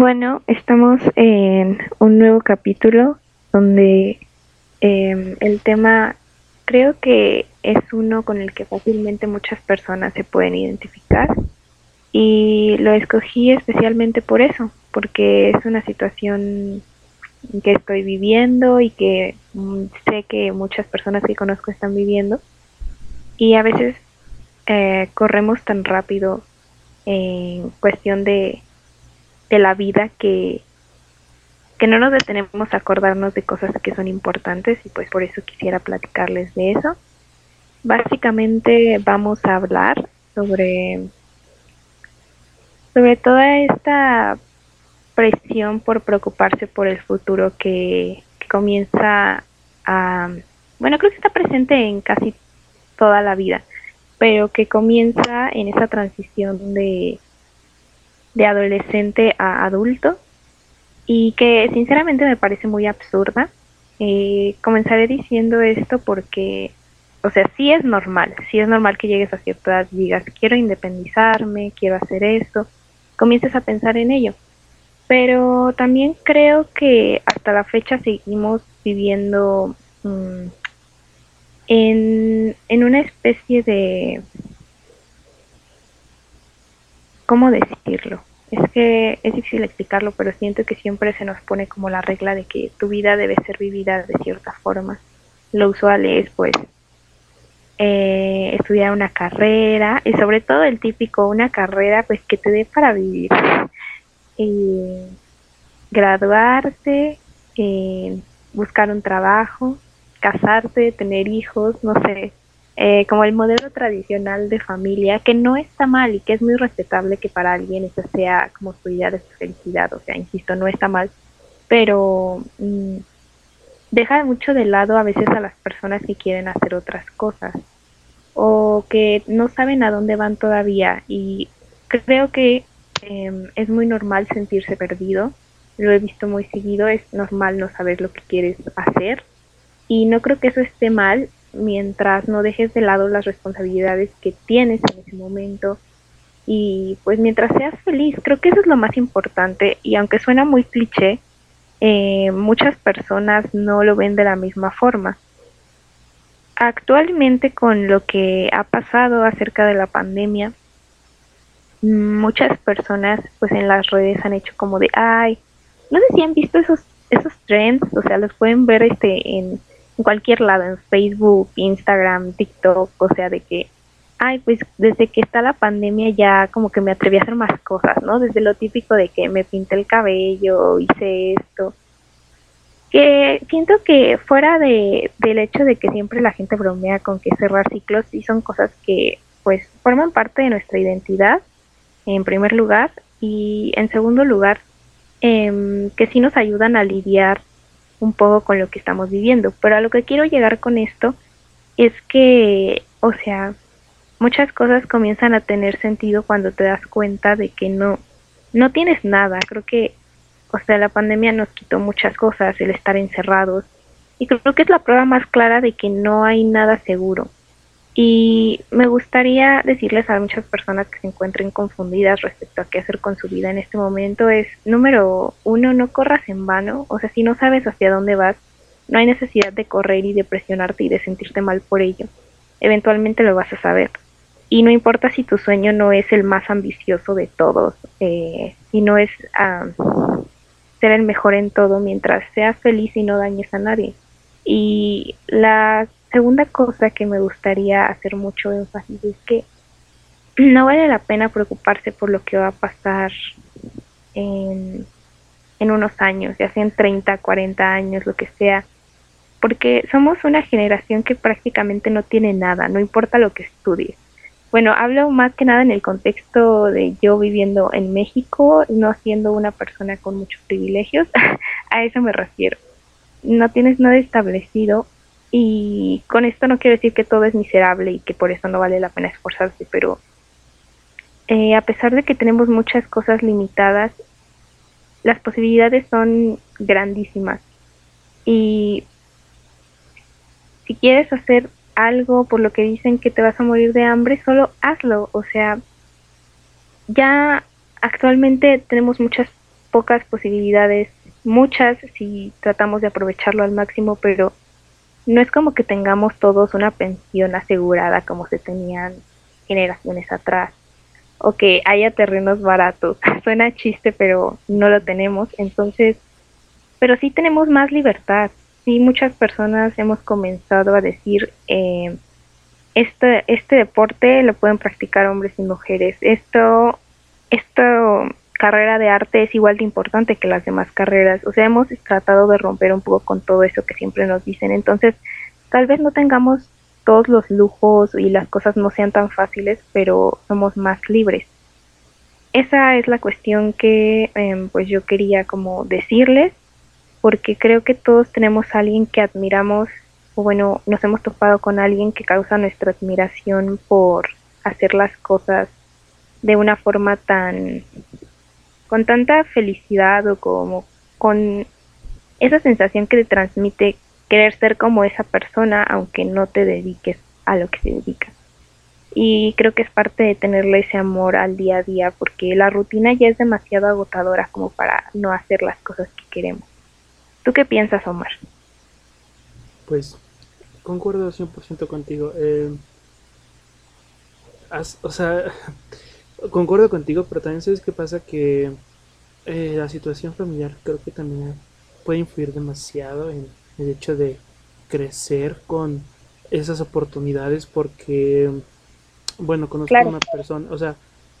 Bueno, estamos en un nuevo capítulo donde em, el tema creo que es uno con el que fácilmente muchas personas se pueden identificar y lo escogí especialmente por eso, porque es una situación que estoy viviendo y que mm, sé que muchas personas que conozco están viviendo y a veces eh, corremos tan rápido en cuestión de, de la vida que, que no nos detenemos a acordarnos de cosas que son importantes y pues por eso quisiera platicarles de eso. Básicamente vamos a hablar sobre sobre toda esta presión por preocuparse por el futuro que, comienza a, bueno, creo que está presente en casi toda la vida, pero que comienza en esa transición de, de adolescente a adulto y que sinceramente me parece muy absurda. Eh, comenzaré diciendo esto porque, o sea, sí es normal, sí es normal que llegues a cierta edad y digas, quiero independizarme, quiero hacer esto, comiences a pensar en ello. Pero también creo que hasta la fecha seguimos viviendo mm, en, en una especie de... ¿Cómo decirlo? Es que es difícil explicarlo, pero siento que siempre se nos pone como la regla de que tu vida debe ser vivida de cierta forma. Lo usual es pues eh, estudiar una carrera y sobre todo el típico, una carrera pues que te dé para vivir. Eh, graduarte, buscar un trabajo, casarte, tener hijos, no sé, eh, como el modelo tradicional de familia, que no está mal y que es muy respetable que para alguien esa sea como su idea de su felicidad, o sea, insisto, no está mal, pero mm, deja mucho de lado a veces a las personas que quieren hacer otras cosas o que no saben a dónde van todavía y creo que em, es muy normal sentirse perdido, lo he visto muy seguido, es normal no saber lo que quieres hacer y no creo que eso esté mal mientras no dejes de lado las responsabilidades que tienes en ese momento y pues mientras seas feliz, creo que eso es lo más importante y aunque suena muy cliché, eh, muchas personas no lo ven de la misma forma. Actualmente con lo que ha pasado acerca de la pandemia, muchas personas pues en las redes han hecho como de, ay, no sé si han visto esos esos trends, o sea, los pueden ver este en, en cualquier lado, en Facebook, Instagram, TikTok, o sea, de que ay, pues desde que está la pandemia ya como que me atreví a hacer más cosas, ¿no? Desde lo típico de que me pinté el cabello, hice esto, que siento que fuera de, del hecho de que siempre la gente bromea con que cerrar ciclos, sí son cosas que pues forman parte de nuestra identidad, en primer lugar, y en segundo lugar, eh, que sí nos ayudan a lidiar un poco con lo que estamos viviendo. Pero a lo que quiero llegar con esto es que, o sea, muchas cosas comienzan a tener sentido cuando te das cuenta de que no, no tienes nada. Creo que o sea, la pandemia nos quitó muchas cosas, el estar encerrados. Y creo que es la prueba más clara de que no hay nada seguro. Y me gustaría decirles a muchas personas que se encuentren confundidas respecto a qué hacer con su vida en este momento es, número uno, no corras en vano. O sea, si no sabes hacia dónde vas, no hay necesidad de correr y de presionarte y de sentirte mal por ello. Eventualmente lo vas a saber. Y no importa si tu sueño no es el más ambicioso de todos, eh, y no es ser el mejor en todo mientras seas feliz y no dañes a nadie. Y la segunda cosa que me gustaría hacer mucho énfasis es que no vale la pena preocuparse por lo que va a pasar en, en unos años, ya sean 30, 40 años, lo que sea, porque somos una generación que prácticamente no tiene nada, no importa lo que estudies. Bueno, hablo más que nada en el contexto de yo viviendo en México, no siendo una persona con muchos privilegios, a eso me refiero. No tienes nada establecido y con esto no quiero decir que todo es miserable y que por eso no vale la pena esforzarse, pero eh, a pesar de que tenemos muchas cosas limitadas, las posibilidades son grandísimas. Y si quieres hacer algo por lo que dicen que te vas a morir de hambre, solo hazlo. O sea, ya actualmente tenemos muchas pocas posibilidades, muchas si tratamos de aprovecharlo al máximo, pero no es como que tengamos todos una pensión asegurada como se tenían generaciones atrás o que haya terrenos baratos. Suena chiste, pero no lo tenemos. Entonces, pero sí tenemos más libertad. Sí, muchas personas hemos comenzado a decir, eh, este, este deporte lo pueden practicar hombres y mujeres. Esto, esta carrera de arte es igual de importante que las demás carreras. O sea, hemos tratado de romper un poco con todo eso que siempre nos dicen. Entonces, tal vez no tengamos todos los lujos y las cosas no sean tan fáciles, pero somos más libres. Esa es la cuestión que em, pues yo quería como decirles, porque creo que todos tenemos a alguien que admiramos, o bueno, nos hemos topado con alguien que causa nuestra admiración por hacer las cosas de una forma tan con tanta felicidad o como con esa sensación que te transmite querer ser como esa persona aunque no te dediques a lo que se dedica. Y creo que es parte de tenerle ese amor al día a día porque la rutina ya es demasiado agotadora como para no hacer las cosas que queremos. ¿Tú qué piensas, Omar? Pues concuerdo 100% contigo. Eh, o sea, concuerdo contigo, pero también sabes qué pasa que eh, la situación familiar creo que también puede influir demasiado en el hecho de crecer con esas oportunidades porque, bueno, conozco a una persona, o sea,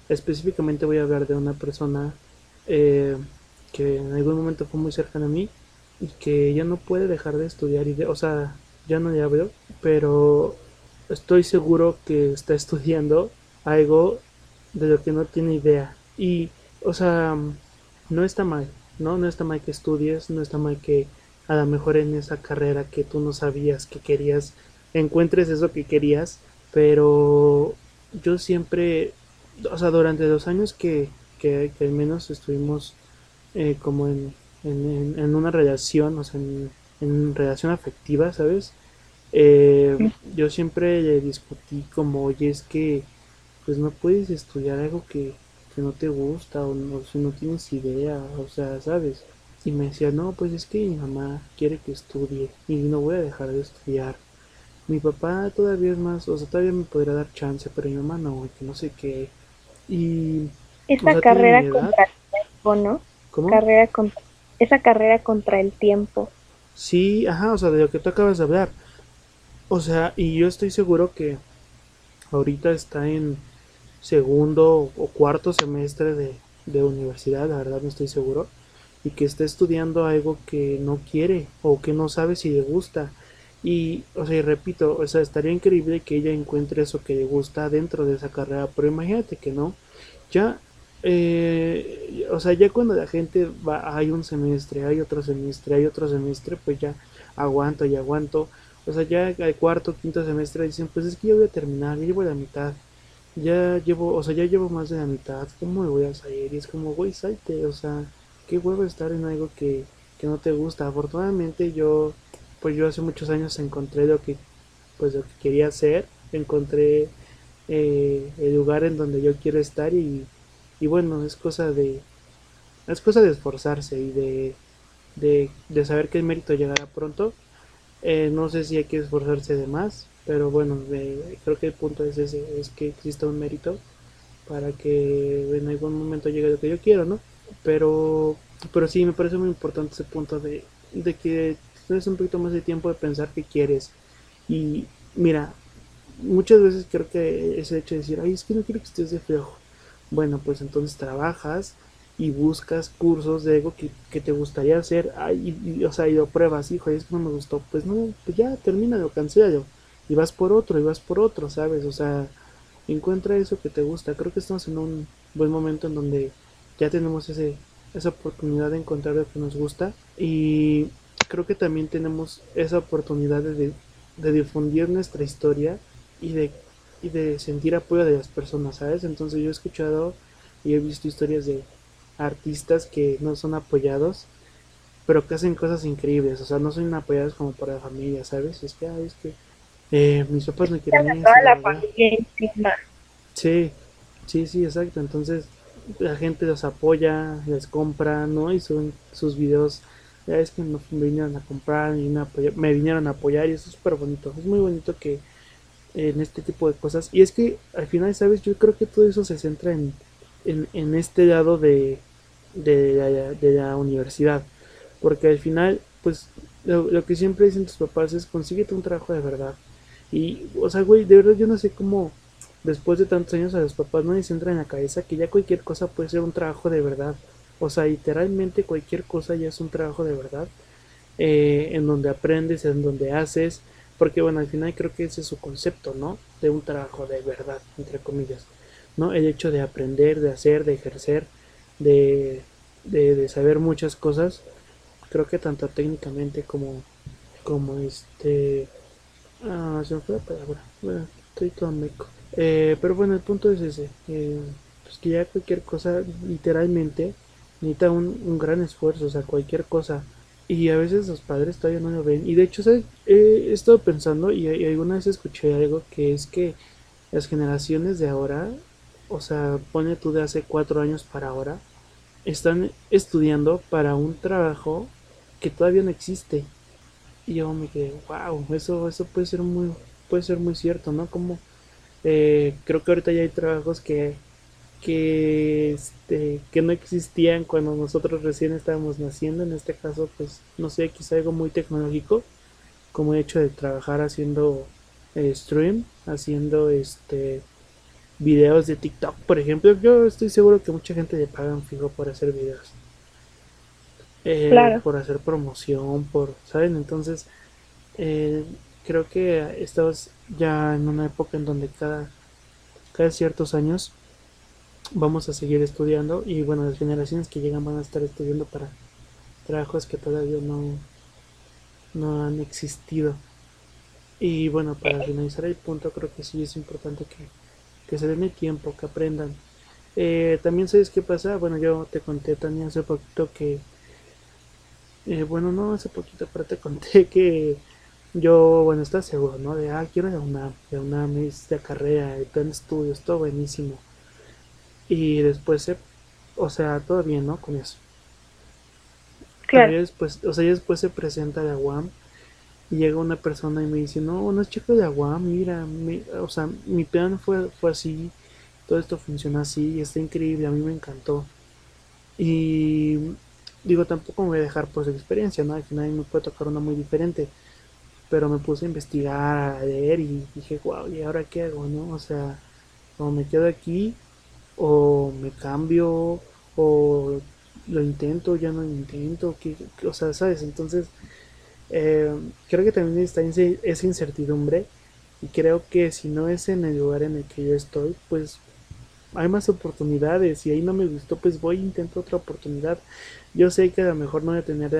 específicamente voy a hablar de una persona eh, que en algún momento fue muy cercana a mí y que ya no puede dejar de estudiar, y de, o sea, ya no ya veo, pero estoy seguro que está estudiando algo de lo que no tiene idea. Y, o sea, no está mal, ¿no? No está mal que estudies, no está mal que a lo mejor en esa carrera que tú no sabías que querías, encuentres eso que querías, pero yo siempre, o sea, durante los años que, que, al menos estuvimos eh, como en, en, una relación, o sea, en, en relación afectiva, ¿sabes? Eh, yo siempre le discutí como, oye, es que pues no puedes estudiar algo que, que no te gusta o no, si no tienes idea, o sea, ¿sabes? Y me decía, no, pues es que mi mamá quiere que estudie y no voy a dejar de estudiar. Mi papá todavía es más, o sea, todavía me podría dar chance, pero mi mamá no, que no sé qué. Y... Esa carrera contra el tiempo, ¿no? ¿Cómo? Carrera contra, esa carrera contra el tiempo. Sí, ajá, o sea, de lo que tú acabas de hablar. O sea, y yo estoy seguro que ahorita está en segundo o cuarto semestre de, de universidad, la verdad no estoy seguro y que está estudiando algo que no quiere o que no sabe si le gusta. Y, o sea, y repito, o sea, estaría increíble que ella encuentre eso que le gusta dentro de esa carrera, pero imagínate que no. Ya, eh, o sea, ya cuando la gente va, hay un semestre, hay otro semestre, hay otro semestre, pues ya aguanto y aguanto. O sea, ya al cuarto, quinto semestre dicen, pues es que yo voy a terminar, ya llevo la mitad. Ya llevo, o sea, ya llevo más de la mitad, ¿cómo me voy a salir? Y es como, güey, salte, o sea, qué huevo estar en algo que, no te gusta. Afortunadamente yo, pues yo hace muchos años encontré lo que, pues lo que quería hacer, encontré eh, el lugar en donde yo quiero estar y, y bueno, es cosa de, es cosa de esforzarse y de, de, saber que el mérito llegará pronto. Eh, no sé si hay que esforzarse de más, pero bueno, creo que el punto es ese, es que exista un mérito para que en algún momento llegue lo que yo quiero, ¿no? Pero, pero sí, me parece muy importante ese punto de, de que tienes un poquito más de tiempo de pensar qué quieres. Y mira, muchas veces creo que ese hecho de decir, ay, es que no quiero que estés de feo. Bueno, pues entonces trabajas y buscas cursos de algo que, te gustaría hacer. Ay, y, o sea, y lo pruebas, hijo, es que no me gustó. Pues no, pues ya termina, lo cancelo. Y vas por otro, y vas por otro, ¿sabes? O sea, encuentra eso que te gusta. Creo que estamos en un buen momento en donde ya tenemos ese, esa oportunidad de encontrar lo que nos gusta y creo que también tenemos esa oportunidad de, de difundir nuestra historia y de, y de sentir apoyo de las personas, ¿sabes? Entonces yo he escuchado y he visto historias de artistas que no son apoyados, pero que hacen cosas increíbles, o sea, no son apoyados como por la familia, ¿sabes? Es que, es que eh, mis papás me quieren. Toda la familia encima. Sí, sí, sí, exacto. Entonces, la gente los apoya, les compra, ¿no? Y suben sus videos. Ya es que me vinieron a comprar, y me vinieron a apoyar y eso es súper bonito. Es muy bonito que en este tipo de cosas. Y es que al final, ¿sabes? Yo creo que todo eso se centra en, en, este lado de, de, la, universidad. Porque al final, pues lo, lo, que siempre dicen tus papás es consíguete un trabajo de verdad. Y, o sea, güey, de verdad yo no sé cómo después de tantos años a los papás no les entra en la cabeza que ya cualquier cosa puede ser un trabajo de verdad. O sea, literalmente cualquier cosa ya es un trabajo de verdad. Eh, en donde aprendes, en donde haces. Porque bueno, al final creo que ese es su concepto, ¿no? De un trabajo de verdad, entre comillas. ¿No? El hecho de aprender, de hacer, de ejercer, de, de, saber muchas cosas. Creo que tanto técnicamente como, como este... Ah, se me fue la palabra. Bueno, estoy todo meco. Eh, pero bueno, el punto es ese. Eh, pues que ya cualquier cosa, literalmente, necesita un, gran esfuerzo, o sea, cualquier cosa. Y a veces los padres todavía no lo ven. Y de hecho, he estado pensando y, alguna vez escuché algo que es que las generaciones de ahora, o sea, pone tú de hace cuatro años para ahora, están estudiando para un trabajo que todavía no existe. Y yo me quedé, wow, eso, eso puede ser muy, puede ser muy cierto, ¿no? Como eh, creo que ahorita ya hay trabajos que, que, este, que no existían cuando nosotros recién estábamos naciendo. En este caso, pues, no sé, quizá algo muy tecnológico, como el hecho de trabajar haciendo eh, stream, haciendo este videos de TikTok, por ejemplo. Yo estoy seguro que mucha gente le pagan fijo por hacer videos. Eh, por hacer promoción, por, ¿saben? Entonces, eh, creo que estamos ya en una época en donde cada, cada ciertos años vamos a seguir estudiando y bueno, las generaciones que llegan van a estar estudiando para trabajos que todavía no, no han existido. Y bueno, para finalizar el punto, creo que sí es importante que, que se den el tiempo, que aprendan. Eh, también sabes qué pasa, bueno, yo te conté también hace poquito que, eh, bueno, no hace poquito, pero te conté que yo, bueno, estaba seguro, ¿no? De, ah, quiero la UNAM, la UNAM es de carrera, el plan de estudios, todo buenísimo. Y después, se, o sea, todo bien, ¿no? Con eso. Claro. después, o sea, después se presenta la UAM y llega una persona y me dice, no, no es chico de UAM, mira, o sea, mi plan fue, fue así, todo esto funciona así, está increíble, a mí me encantó. Y digo, tampoco me voy a dejar por su experiencia, ¿no? Al final me puede tocar una muy diferente pero me puse a investigar, a leer y dije, wow, ¿y ahora qué hago, no? O sea, o me quedo aquí, o me cambio, o lo intento, ya no lo intento, que, o sea, ¿sabes? Entonces, eh, creo que también está esa incertidumbre y creo que si no es en el lugar en el que yo estoy, pues hay más oportunidades y ahí no me gustó, pues voy e intento otra oportunidad. Yo sé que a lo mejor no voy a tener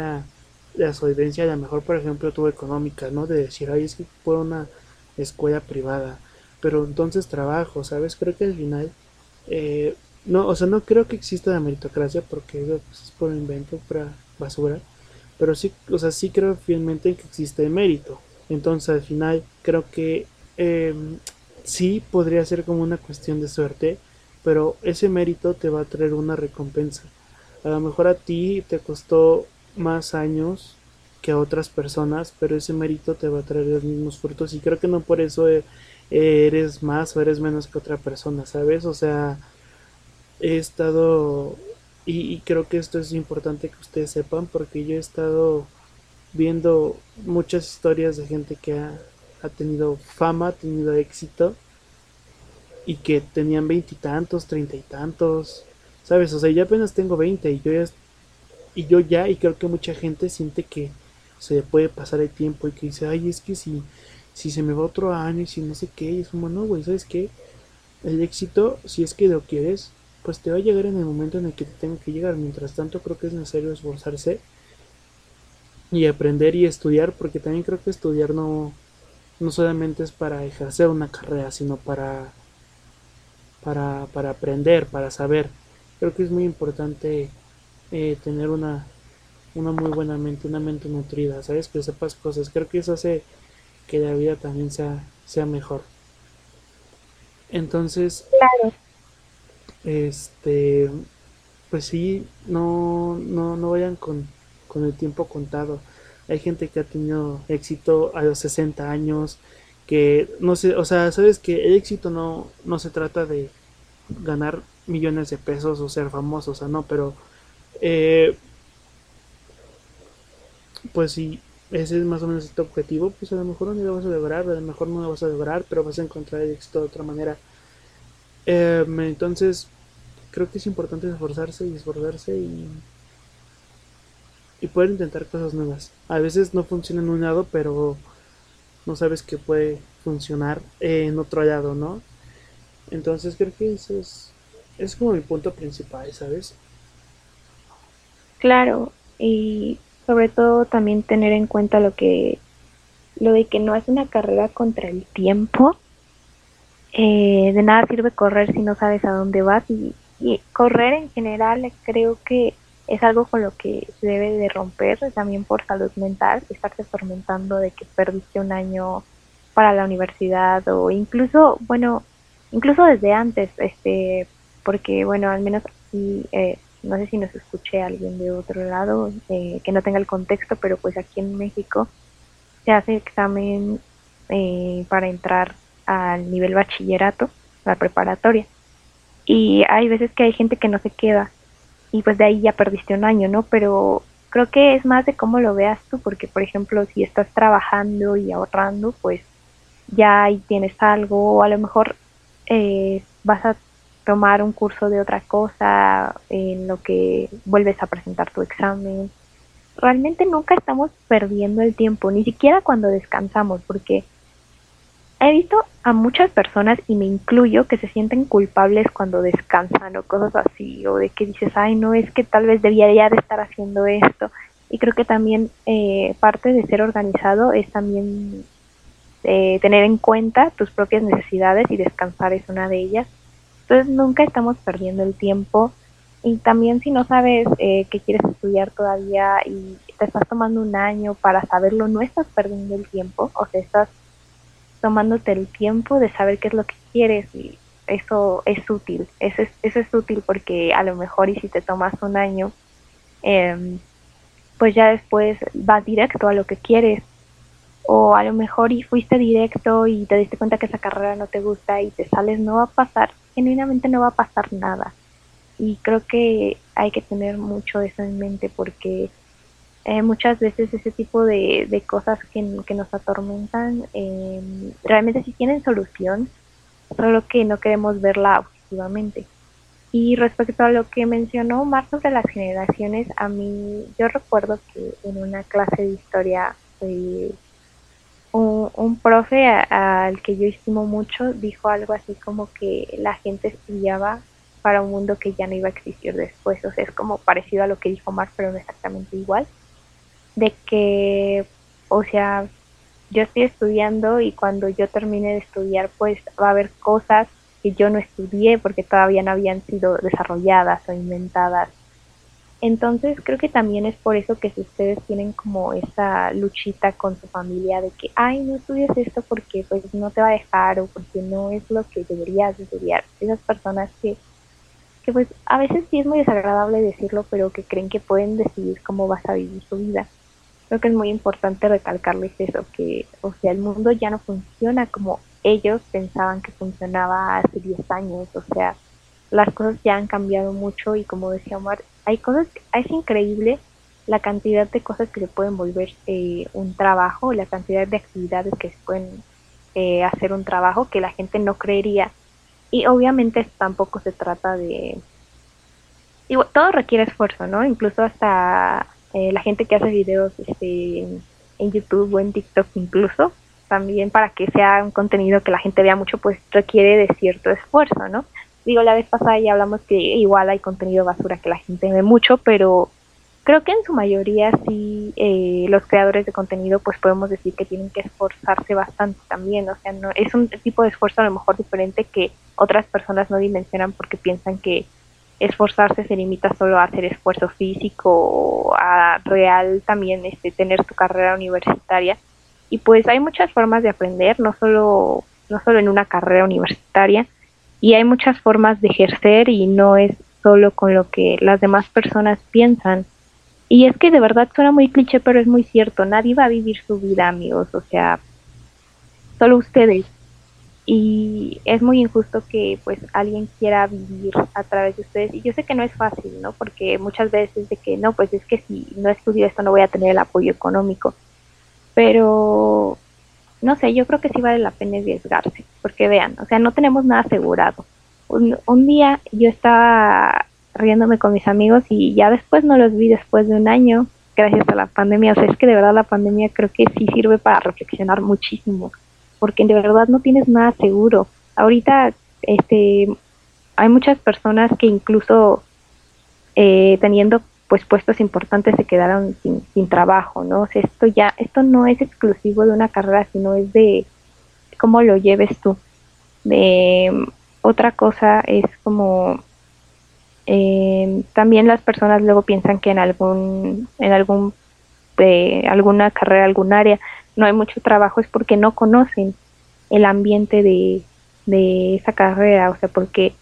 la solvencia, a lo mejor, por ejemplo, tuvo económica, ¿no? De decir, ay, es que fue una escuela privada, pero entonces trabajo, ¿sabes? Creo que al final, eh, no, o sea, no creo que exista la meritocracia porque pues, es por invento, para basura, pero sí, o sea, sí creo fielmente que existe el mérito. Entonces, al final, creo que eh, sí podría ser como una cuestión de suerte, pero ese mérito te va a traer una recompensa. A lo mejor a ti te costó más años que a otras personas, pero ese mérito te va a traer los mismos frutos y creo que no por eso eh, eres más o eres menos que otra persona, ¿sabes? O sea, he estado y, creo que esto es importante que ustedes sepan porque yo he estado viendo muchas historias de gente que ha, ha tenido fama, ha tenido éxito y que tenían veintitantos, treinta y tantos, ¿sabes? O sea, yo apenas tengo veinte y yo ya y yo ya, y creo que mucha gente siente que se puede pasar el tiempo y que dice, ay, es que si, si se me va otro año y si no sé qué, y es como, no, güey, ¿sabes qué? El éxito, si es que lo quieres, pues te va a llegar en el momento en el que te tenga que llegar. Mientras tanto, creo que es necesario esforzarse y aprender y estudiar, porque también creo que estudiar no, no solamente es para ejercer una carrera, sino para, para, para aprender, para saber. Creo que es muy importante eh, tener una, una muy buena mente, una mente nutrida, ¿sabes? Que sepas cosas. Creo que eso hace que la vida también sea, sea mejor. Entonces, este, pues sí, no, no, no vayan con, con el tiempo contado. Hay gente que ha tenido éxito a los 60 años, que no sé, o sea, sabes que el éxito no, no se trata de ganar millones de pesos o ser famoso, o sea, no, pero eh, pues si ese es más o menos tu objetivo, pues a lo mejor no lo vas a lograr, a lo mejor no lo vas a lograr, pero vas a encontrar el éxito de otra manera. Eh, entonces, creo que es importante esforzarse y esforzarse y y poder intentar cosas nuevas. A veces no funciona en un lado, pero no sabes que puede funcionar en otro lado, ¿no? Entonces creo que eso es, es como mi punto principal, ¿sabes? Claro, y sobre todo también tener en cuenta lo que lo de que no es una carrera contra el tiempo. Eh, de nada sirve correr si no sabes a dónde vas y, correr en general creo que es algo con lo que se debe de romper también por salud mental, estarse atormentando de que perdiste un año para la universidad o incluso, bueno, incluso desde antes, este, porque bueno, al menos aquí, eh, no sé si nos escuché alguien de otro lado eh, que no tenga el contexto, pero pues aquí en México se hace examen eh, para entrar al nivel bachillerato, la preparatoria. Y hay veces que hay gente que no se queda y pues de ahí ya perdiste un año, ¿no? Pero creo que es más de cómo lo veas tú, porque por ejemplo, si estás trabajando y ahorrando, pues ya ahí tienes algo, o a lo mejor eh, vas a tomar un curso de otra cosa en lo que vuelves a presentar tu examen. Realmente nunca estamos perdiendo el tiempo, ni siquiera cuando descansamos, porque he visto a muchas personas, y me incluyo, que se sienten culpables cuando descansan o cosas así, o de que dices, ay, no, es que tal vez debía de estar haciendo esto. Y creo que también eh, parte de ser organizado es también eh, tener en cuenta tus propias necesidades y descansar es una de ellas. Entonces nunca estamos perdiendo el tiempo. Y también si no sabes eh, que quieres estudiar todavía y te estás tomando un año para saberlo, no estás perdiendo el tiempo, o sea, estás tomándote el tiempo de saber qué es lo que quieres y eso es útil, eso es, eso es útil porque a lo mejor y si te tomas un año, em, pues ya después vas directo a lo que quieres. O a lo mejor y fuiste directo y te diste cuenta que esa carrera no te gusta y te sales, no va a pasar, genuinamente no va a pasar nada. Y creo que hay que tener mucho eso en mente porque eh, muchas veces ese tipo de, de cosas que, nos atormentan eh, realmente sí tienen solución, solo que no queremos verla objetivamente. Y respecto a lo que mencionó Mar sobre las generaciones, a mí yo recuerdo que en una clase de historia eh, un, un, profe al que yo estimo mucho dijo algo así como que la gente estudiaba para un mundo que ya no iba a existir después. O sea, es como parecido a lo que dijo Mar, pero no exactamente igual de que, o sea, yo estoy estudiando y cuando yo termine de estudiar, pues va a haber cosas que yo no estudié porque todavía no habían sido desarrolladas o inventadas. Entonces creo que también es por eso que si ustedes tienen como esa luchita con su familia de que, ay, no estudies esto porque pues no te va a dejar o porque no es lo que deberías estudiar. Esas personas que, que pues a veces sí es muy desagradable decirlo, pero que creen que pueden decidir cómo vas a vivir su vida creo que es muy importante recalcarles eso, que, o sea, el mundo ya no funciona como ellos pensaban que funcionaba hace 10 años, o sea, las cosas ya han cambiado mucho y como decía Omar, hay cosas, es increíble la cantidad de cosas que se pueden volver eh, un trabajo, la cantidad de actividades que se pueden eh, hacer un trabajo que la gente no creería. Y obviamente tampoco se trata de... Todo requiere esfuerzo, ¿no? Incluso hasta eh, la gente que hace videos este, en YouTube o en TikTok incluso, también para que sea un contenido que la gente vea mucho, pues requiere de cierto esfuerzo, ¿no? Digo, la vez pasada ya hablamos que igual hay contenido basura que la gente ve mucho, pero creo que en su mayoría sí eh, los creadores de contenido pues podemos decir que tienen que esforzarse bastante también, o sea, no es un tipo de esfuerzo a lo mejor diferente que otras personas no dimensionan porque piensan que esforzarse se limita solo a hacer esfuerzo físico, a real también este, tener tu carrera universitaria. Y pues hay muchas formas de aprender, no solo, no solo en una carrera universitaria. Y hay muchas formas de ejercer y no es solo con lo que las demás personas piensan. Y es que de verdad suena muy cliché, pero es muy cierto, nadie va a vivir su vida, amigos, o sea, solo ustedes. Y es muy injusto que pues alguien quiera vivir a través de ustedes. Y yo sé que no es fácil, ¿no? Porque muchas veces de que no, pues es que si no estudio esto no voy a tener el apoyo económico. Pero no sé, yo creo que sí vale la pena arriesgarse, porque vean, o sea, no tenemos nada asegurado. Un, un día yo estaba riéndome con mis amigos y ya después no los vi después de un año, gracias a la pandemia. O sea, es que de verdad la pandemia creo que sí sirve para reflexionar muchísimo, porque de verdad no tienes nada seguro. Ahorita, este, hay muchas personas que incluso eh, teniendo pues puestos importantes se quedaron sin, sin trabajo, ¿no? O sea, esto ya, esto no es exclusivo de una carrera, sino es de cómo lo lleves tú. Otra cosa es como eh, también las personas luego piensan que en algún en algún eh, alguna carrera algún área no hay mucho trabajo es porque no conocen el ambiente de, de esa carrera o sea porque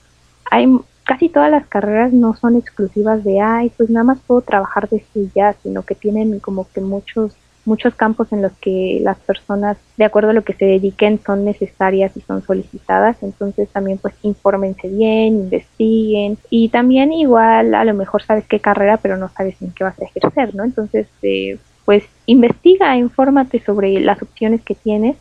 hay casi todas las carreras no son exclusivas de, ay, pues nada más puedo trabajar de ya, sino que tienen como que muchos muchos campos en los que las personas, de acuerdo a lo que se dediquen, son necesarias y son solicitadas. Entonces también pues infórmense bien, investiguen y también igual a lo mejor sabes qué carrera, pero no sabes en qué vas a ejercer, ¿no? Entonces eh, pues investiga, infórmate sobre las opciones que tienes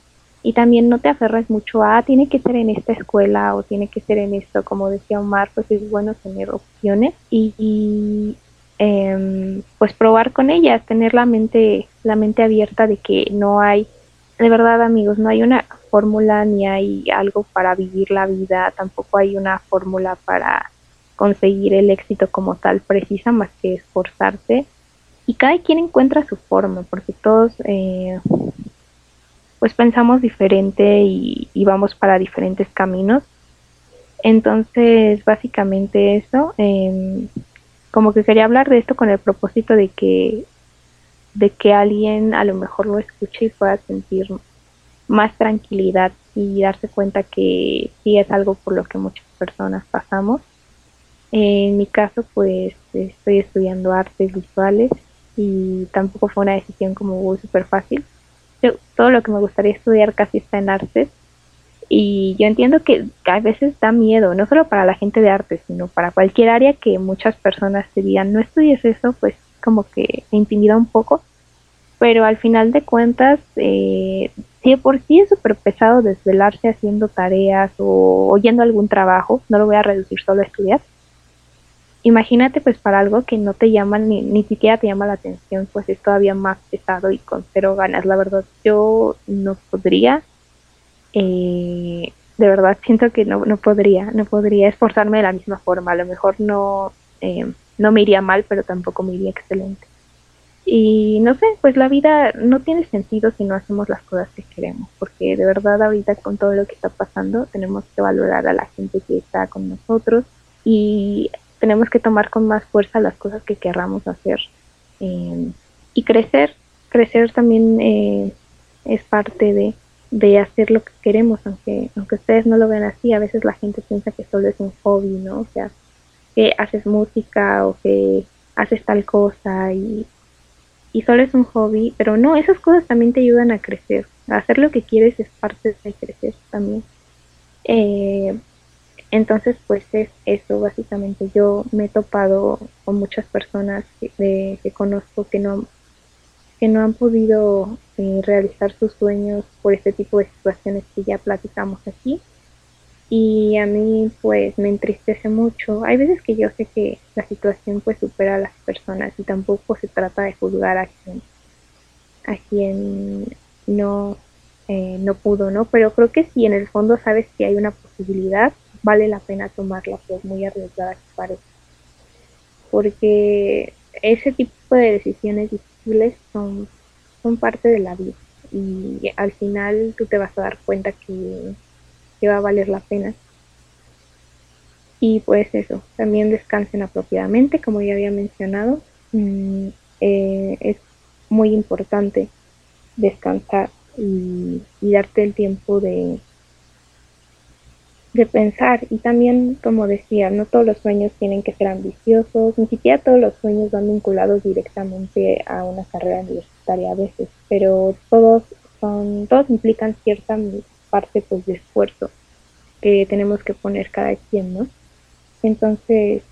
y también no te aferres mucho a tiene que ser en esta escuela o tiene que ser en esto como decía Omar pues es bueno tener opciones y, em, pues probar con ellas tener la mente la mente abierta de que no hay de verdad amigos no hay una fórmula ni hay algo para vivir la vida tampoco hay una fórmula para conseguir el éxito como tal precisa más que esforzarse. Y cada quien encuentra su forma porque todos eh, pues pensamos diferente y, vamos para diferentes caminos. Entonces, básicamente eso, em, como que quería hablar de esto con el propósito de que, de que alguien a lo mejor lo escuche y pueda sentir más tranquilidad y darse cuenta que sí es algo por lo que muchas personas pasamos. En mi caso, pues estoy estudiando artes visuales y tampoco fue una decisión como súper fácil todo lo que me gustaría estudiar casi está en artes. Y yo entiendo que a veces da miedo, no solo para la gente de artes, sino para cualquier área que muchas personas te digan, no estudies eso, pues como que te intimida un poco. Pero al final de cuentas, eh, si por sí es súper pesado desvelarse haciendo tareas o oyendo algún trabajo, no lo voy a reducir solo a estudiar, imagínate pues para algo que no te llama ni, ni siquiera te llama la atención, pues es todavía más pesado y con cero ganas. La verdad, yo no podría, eh, de verdad siento que no, no podría, no podría esforzarme de la misma forma. A lo mejor no, eh, no me iría mal, pero tampoco me iría excelente. Y no sé, pues la vida no tiene sentido si no hacemos las cosas que queremos, porque de verdad ahorita con todo lo que está pasando tenemos que valorar a la gente que está con nosotros y tenemos que tomar con más fuerza las cosas que querramos hacer. Eh, y crecer crecer también eh, es parte de, de, hacer lo que queremos aunque aunque ustedes no lo vean así a veces la gente piensa que solo es un hobby no o sea que haces música o que haces tal cosa y, y solo es un hobby pero no esas cosas también te ayudan a crecer. Hacer lo que quieres es parte de crecer también. Eh, entonces, pues es eso, básicamente. Yo me he topado con muchas personas que, que conozco que no, que no han podido eh, realizar sus sueños por este tipo de situaciones que ya platicamos aquí. Y a mí, pues, me entristece mucho. Hay veces que yo sé que la situación, pues, supera a las personas y tampoco se trata de juzgar a quien, a quien no, eh, no pudo, ¿no? Pero creo que si en el fondo sabes que hay una posibilidad, vale la pena tomarla por muy arriesgada que parezca. Porque ese tipo de decisiones difíciles son, son parte de la vida y al final tú te vas a dar cuenta que, va a valer la pena. Y pues eso, también descansen apropiadamente, como ya había mencionado. Mm, eh, es muy importante descansar y, darte el tiempo de, de pensar. Y también como decía no todos los sueños tienen que ser ambiciosos ni siquiera todos los sueños van vinculados directamente a una carrera universitaria a veces pero todos son todos implican cierta parte pues de esfuerzo que tenemos que poner cada quien no entonces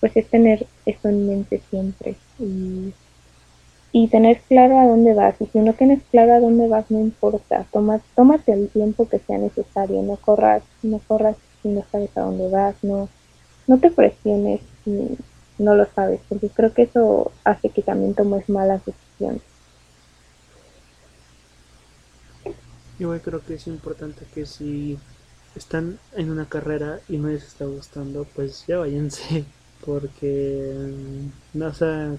pues es tener eso en mente siempre y y tener claro a dónde vas. Y si no tienes claro a dónde vas, no importa. Toma, tómate el tiempo que sea necesario. No corras, no corras si no sabes a dónde vas. No, no te presiones si no lo sabes, porque creo que eso hace que también tomes malas decisiones. Igual creo que es importante que si están en una carrera y no les está gustando, pues ya váyanse, porque no, o sea,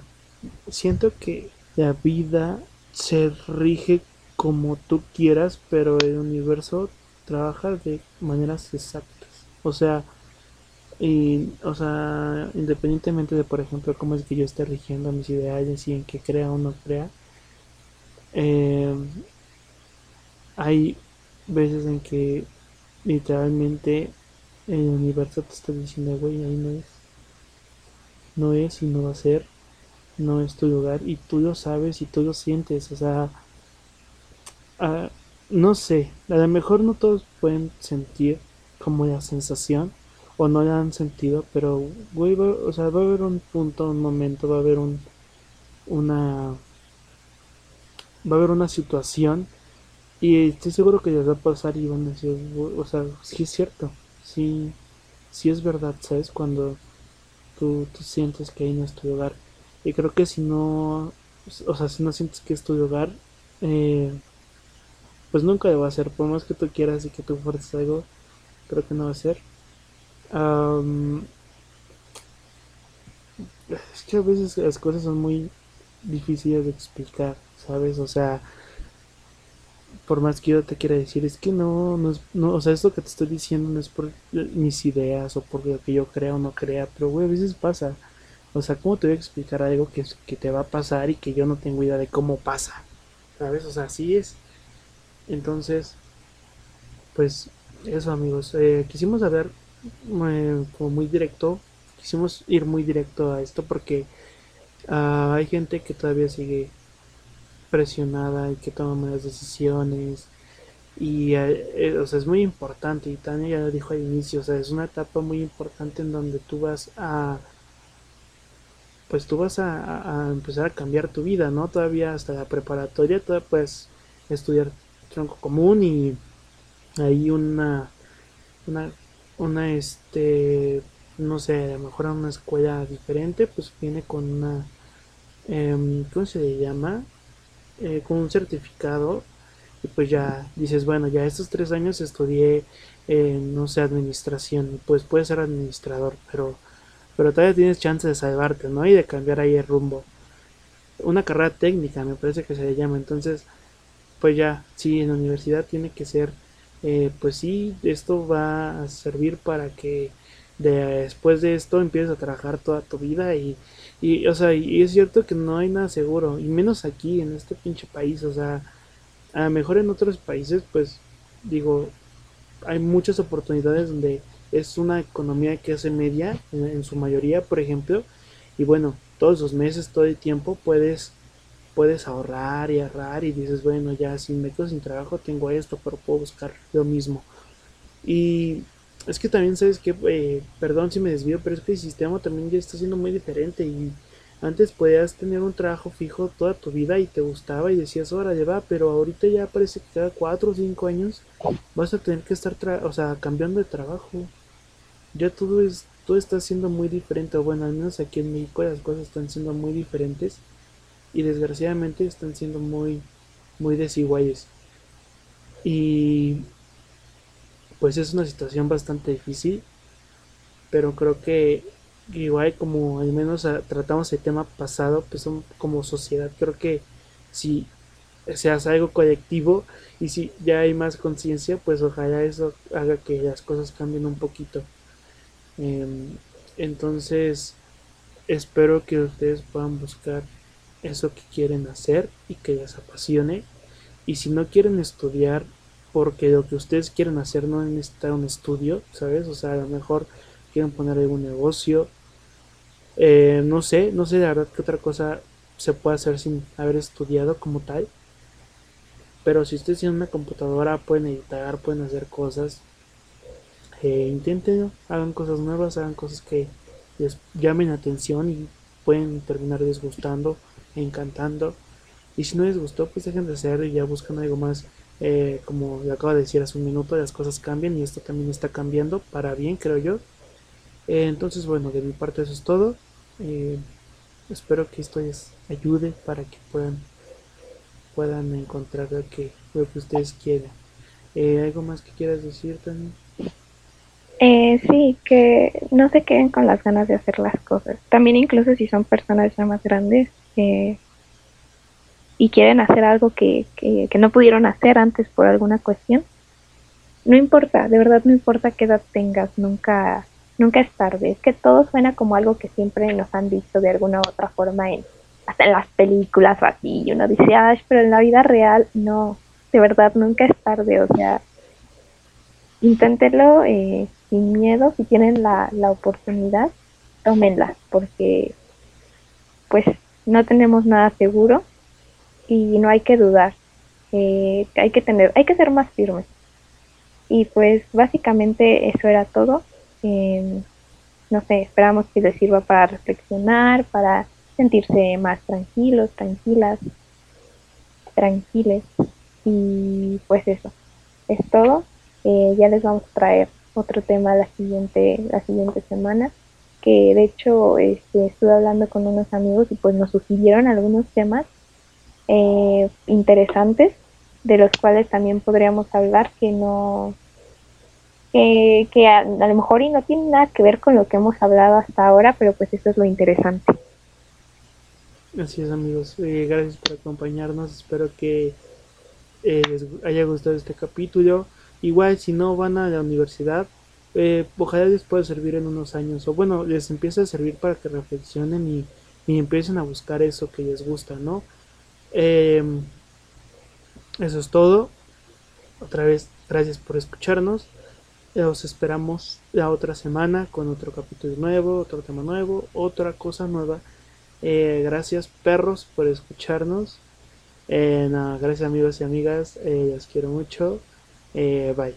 siento que la vida se rige como tú quieras, pero el universo trabaja de maneras exactas. O sea, y, o sea, independientemente de, por ejemplo, cómo es que yo esté rigiendo mis ideales y en que crea o no crea, eh, hay veces en que literalmente el universo te está diciendo, güey, ahí no es. No es y no va a ser no es tu lugar y tú lo sabes y tú lo sientes, o sea, ah, no sé, a lo mejor no todos pueden sentir como la sensación o no la han sentido, pero güey, va, o sea, va a haber un punto, un momento, va a haber un una va a haber una situación y estoy seguro que les va a pasar y van a decir, o sea, sí es cierto, sí, sí es verdad, ¿sabes? Cuando tú, tú sientes que ahí no es tu lugar y creo que si no, o sea, si no sientes que es tu hogar, eh, pues nunca va a ser. Por más que tú quieras y que tú fuerces algo, creo que no va a ser. es que a veces las cosas son muy difíciles de explicar, ¿sabes? O sea, por más que yo te quiera decir, es que no, no, es, no, o sea, esto que te estoy diciendo no es por mis ideas o por lo que yo crea o no crea, pero güey, a veces pasa. O sea, ¿cómo te voy a explicar algo que, que te va a pasar y que yo no tengo idea de cómo pasa? ¿Sabes? O sea, así es. Entonces, pues eso amigos. Eh, quisimos hablar eh, como muy directo. Quisimos ir muy directo a esto porque uh, hay gente que todavía sigue presionada y que toma malas decisiones. Y eh, o sea, es muy importante. Y Tania ya lo dijo al inicio. O sea, es una etapa muy importante en donde tú vas a pues tú vas a, empezar a cambiar tu vida, ¿no? Todavía hasta la preparatoria, todavía puedes estudiar tronco común y hay una, una, una, este, no sé, a lo mejor a una escuela diferente, pues viene con una, eh, ¿cómo se llama? Eh, con un certificado y pues ya dices, bueno, ya estos tres años estudié, eh, no sé, administración, pues puedes ser administrador, pero pero todavía tienes chance de salvarte, ¿no? Y de cambiar ahí el rumbo. Una carrera técnica, me parece que se le llama. Entonces, pues ya, sí, en la universidad tiene que ser, eh, pues sí, esto va a servir para que después de esto empieces a trabajar toda tu vida y, y, o sea, y es cierto que no hay nada seguro, y menos aquí, en este pinche país, o sea, a lo mejor en otros países, pues, digo, hay muchas oportunidades donde es una economía que hace media en, su mayoría, por ejemplo, y bueno, todos los meses, todo el tiempo puedes puedes ahorrar y ahorrar y dices, bueno, ya si me quedo sin trabajo tengo esto, pero puedo buscar lo mismo. Y es que también sabes que, eh, perdón si me desvío, pero es que el sistema también ya está siendo muy diferente y antes podías tener un trabajo fijo toda tu vida y te gustaba y decías, ahora va, pero ahorita ya parece que cada 4 o 5 años vas a tener que estar, o sea, cambiando de trabajo ya todo es todo está siendo muy diferente o bueno al menos aquí en México las cosas están siendo muy diferentes y desgraciadamente están siendo muy muy desiguales. Y pues es una situación bastante difícil pero creo que igual como al menos tratamos el tema pasado pues como sociedad creo que si se hace algo colectivo y si ya hay más conciencia pues ojalá eso haga que las cosas cambien un poquito Em, entonces, espero que ustedes puedan buscar eso que quieren hacer y que les apasione. Y si no quieren estudiar porque lo que ustedes quieren hacer no necesita un estudio, ¿sabes? O sea, a lo mejor quieren poner algún negocio. Eh, no sé, no sé de verdad qué otra cosa se puede hacer sin haber estudiado como tal. Pero si ustedes tienen una computadora, pueden editar, pueden hacer cosas. Intenten, hagan cosas nuevas, hagan cosas que les llamen la atención y pueden terminar disgustando, encantando. Y si no les gustó, pues dejen de hacerlo y ya buscan algo más. Eh, como le acabo de decir hace un minuto, las cosas cambian y esto también está cambiando para bien, creo yo. Eh, entonces, bueno, de mi parte eso es todo. Eh, espero que esto les ayude para que puedan puedan encontrar lo que, lo que ustedes quieren. ¿Algo más que quieras decir también? Sí, que no se queden con las ganas de hacer las cosas. También incluso si son personas ya más grandes, y quieren hacer algo que, que, no pudieron hacer antes por alguna cuestión, no importa, de verdad no importa qué edad tengas, nunca, nunca es tarde. Es que todo suena como algo que siempre nos han dicho de alguna u otra forma en, hasta en las películas así, y uno dice, ay, pero en la vida real no, de verdad nunca es tarde, o sea, inténtenlo eh, sin miedo, si tienen la, la oportunidad, tómenla, porque pues no tenemos nada seguro y no hay que dudar, eh, hay que tener, hay que ser más firmes. Y pues básicamente eso era todo. Em, no sé, esperamos que les sirva para reflexionar, para sentirse más tranquilos, tranquilas, tranquiles. Y pues eso, es todo. Eh, ya les vamos a traer otro tema la siguiente, la siguiente semana. Que de hecho este, estuve hablando con unos amigos y pues nos sugirieron algunos temas eh, interesantes de los cuales también podríamos hablar que no que a, lo mejor y no tiene nada que ver con lo que hemos hablado hasta ahora pero pues eso es lo interesante. Así es amigos. Eh, gracias por acompañarnos. Espero que eh, les haya gustado este capítulo igual si no van a la universidad eh, ojalá les pueda servir en unos años o bueno les empiece a servir para que reflexionen y, y empiecen a buscar eso que les gusta no Em, eso es todo. Otra vez, gracias por escucharnos. Los esperamos la otra semana con otro capítulo nuevo, otro tema nuevo, otra cosa nueva. Eh, gracias perros por escucharnos. Eh, gracias amigos y amigas. Eh, los quiero mucho. E bai